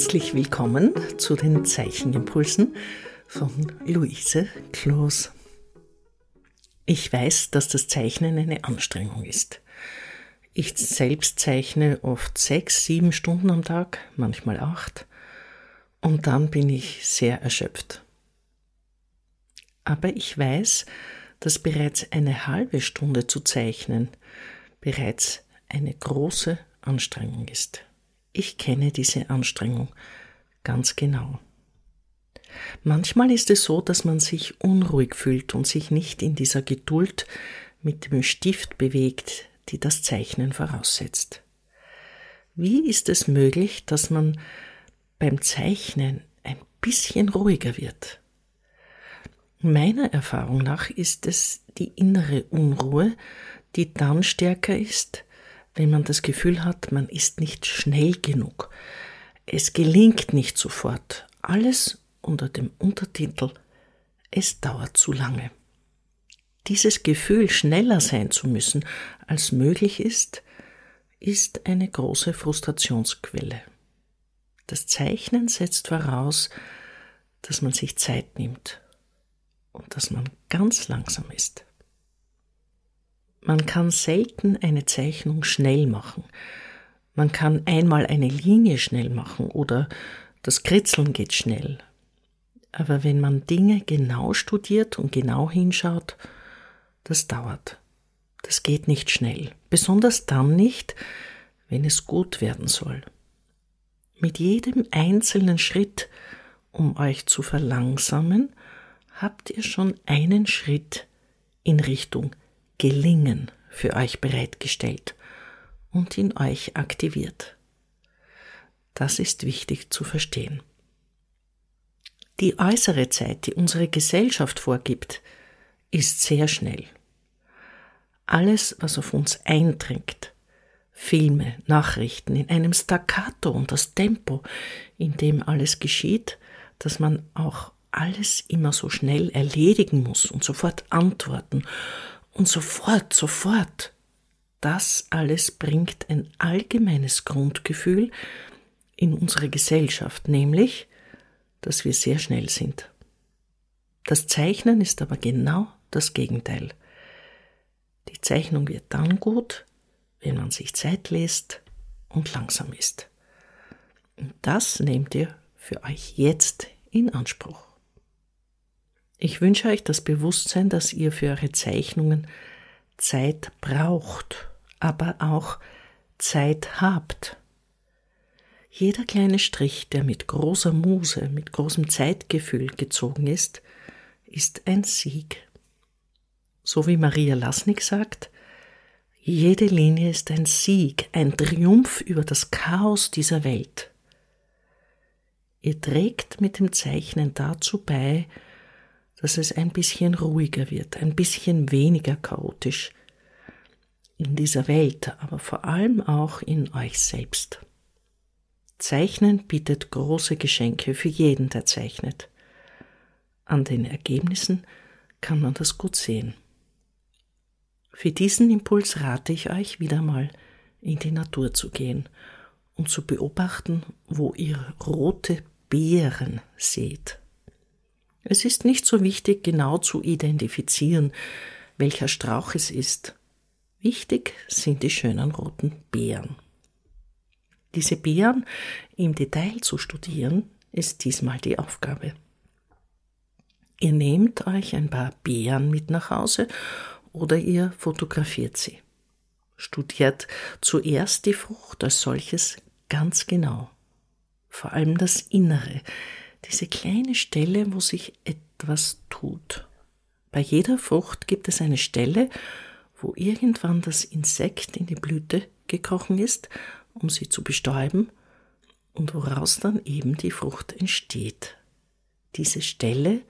Herzlich willkommen zu den Zeichenimpulsen von Luise Kloos. Ich weiß, dass das Zeichnen eine Anstrengung ist. Ich selbst zeichne oft sechs, sieben Stunden am Tag, manchmal acht, und dann bin ich sehr erschöpft. Aber ich weiß, dass bereits eine halbe Stunde zu zeichnen bereits eine große Anstrengung ist. Ich kenne diese Anstrengung ganz genau. Manchmal ist es so, dass man sich unruhig fühlt und sich nicht in dieser Geduld mit dem Stift bewegt, die das Zeichnen voraussetzt. Wie ist es möglich, dass man beim Zeichnen ein bisschen ruhiger wird? Meiner Erfahrung nach ist es die innere Unruhe, die dann stärker ist, wenn man das Gefühl hat, man ist nicht schnell genug. Es gelingt nicht sofort. Alles unter dem Untertitel Es dauert zu lange. Dieses Gefühl, schneller sein zu müssen, als möglich ist, ist eine große Frustrationsquelle. Das Zeichnen setzt voraus, dass man sich Zeit nimmt und dass man ganz langsam ist. Man kann selten eine Zeichnung schnell machen. Man kann einmal eine Linie schnell machen oder das Kritzeln geht schnell. Aber wenn man Dinge genau studiert und genau hinschaut, das dauert. Das geht nicht schnell. Besonders dann nicht, wenn es gut werden soll. Mit jedem einzelnen Schritt, um euch zu verlangsamen, habt ihr schon einen Schritt in Richtung Gelingen für euch bereitgestellt und in euch aktiviert. Das ist wichtig zu verstehen. Die äußere Zeit, die unsere Gesellschaft vorgibt, ist sehr schnell. Alles, was auf uns eindringt, Filme, Nachrichten in einem Staccato und das Tempo, in dem alles geschieht, dass man auch alles immer so schnell erledigen muss und sofort antworten und sofort, sofort. Das alles bringt ein allgemeines Grundgefühl in unsere Gesellschaft, nämlich, dass wir sehr schnell sind. Das Zeichnen ist aber genau das Gegenteil. Die Zeichnung wird dann gut, wenn man sich Zeit lässt und langsam ist. Und das nehmt ihr für euch jetzt in Anspruch. Ich wünsche euch das Bewusstsein, dass ihr für eure Zeichnungen Zeit braucht, aber auch Zeit habt. Jeder kleine Strich, der mit großer Muse, mit großem Zeitgefühl gezogen ist, ist ein Sieg. So wie Maria Lasnik sagt, jede Linie ist ein Sieg, ein Triumph über das Chaos dieser Welt. Ihr trägt mit dem Zeichnen dazu bei, dass es ein bisschen ruhiger wird, ein bisschen weniger chaotisch in dieser Welt, aber vor allem auch in euch selbst. Zeichnen bietet große Geschenke für jeden, der zeichnet. An den Ergebnissen kann man das gut sehen. Für diesen Impuls rate ich euch wieder mal in die Natur zu gehen und zu beobachten, wo ihr rote Beeren seht. Es ist nicht so wichtig, genau zu identifizieren, welcher Strauch es ist. Wichtig sind die schönen roten Beeren. Diese Beeren im Detail zu studieren, ist diesmal die Aufgabe. Ihr nehmt euch ein paar Beeren mit nach Hause oder ihr fotografiert sie. Studiert zuerst die Frucht als solches ganz genau. Vor allem das Innere, diese kleine Stelle, wo sich etwas tut. Bei jeder Frucht gibt es eine Stelle, wo irgendwann das Insekt in die Blüte gekrochen ist, um sie zu bestäuben, und woraus dann eben die Frucht entsteht. Diese Stelle,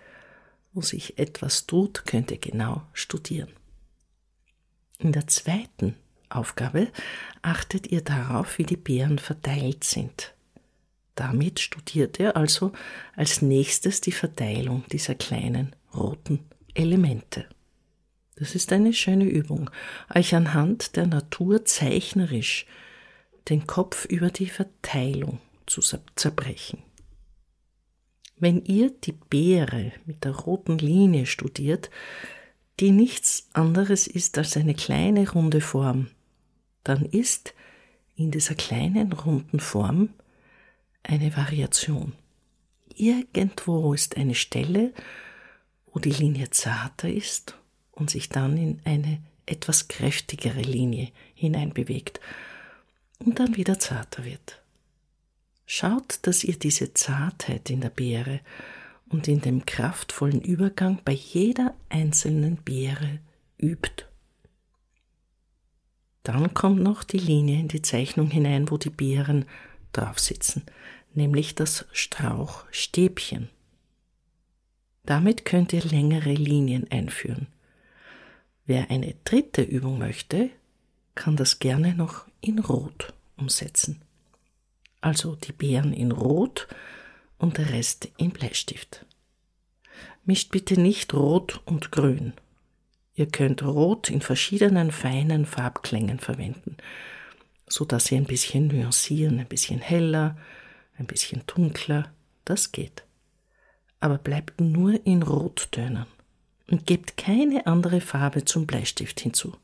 wo sich etwas tut, könnt ihr genau studieren. In der zweiten Aufgabe achtet ihr darauf, wie die Beeren verteilt sind. Damit studiert er also als nächstes die Verteilung dieser kleinen roten Elemente. Das ist eine schöne Übung, euch anhand der Natur zeichnerisch den Kopf über die Verteilung zu zerbrechen. Wenn ihr die Beere mit der roten Linie studiert, die nichts anderes ist als eine kleine runde Form, dann ist in dieser kleinen runden Form eine Variation. Irgendwo ist eine Stelle, wo die Linie zarter ist und sich dann in eine etwas kräftigere Linie hineinbewegt und dann wieder zarter wird. Schaut, dass ihr diese Zartheit in der Beere und in dem kraftvollen Übergang bei jeder einzelnen Beere übt. Dann kommt noch die Linie in die Zeichnung hinein, wo die Beeren drauf sitzen, nämlich das Strauchstäbchen. Damit könnt ihr längere Linien einführen. Wer eine dritte Übung möchte, kann das gerne noch in Rot umsetzen. Also die Beeren in Rot und der Rest in Bleistift. Mischt bitte nicht Rot und Grün. Ihr könnt Rot in verschiedenen feinen Farbklängen verwenden, so dass ihr ein bisschen nuancieren, ein bisschen heller, ein bisschen dunkler, das geht. Aber bleibt nur in Rottönen und gebt keine andere Farbe zum Bleistift hinzu.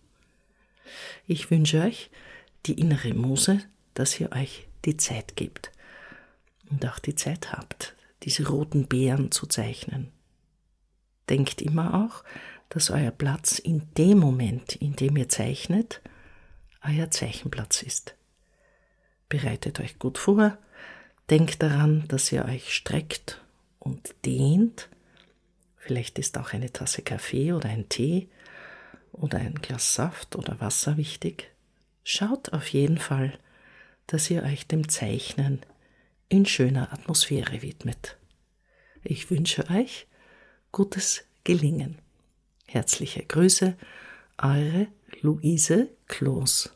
Ich wünsche euch die innere Muse, dass ihr euch die Zeit gebt und auch die Zeit habt, diese roten Beeren zu zeichnen. Denkt immer auch, dass euer Platz in dem Moment, in dem ihr zeichnet, euer Zeichenplatz ist. Bereitet euch gut vor, denkt daran, dass ihr euch streckt und dehnt. Vielleicht ist auch eine Tasse Kaffee oder ein Tee oder ein Glas Saft oder Wasser wichtig. Schaut auf jeden Fall, dass ihr euch dem Zeichnen in schöner Atmosphäre widmet. Ich wünsche euch gutes Gelingen. Herzliche Grüße, eure Luise Kloß.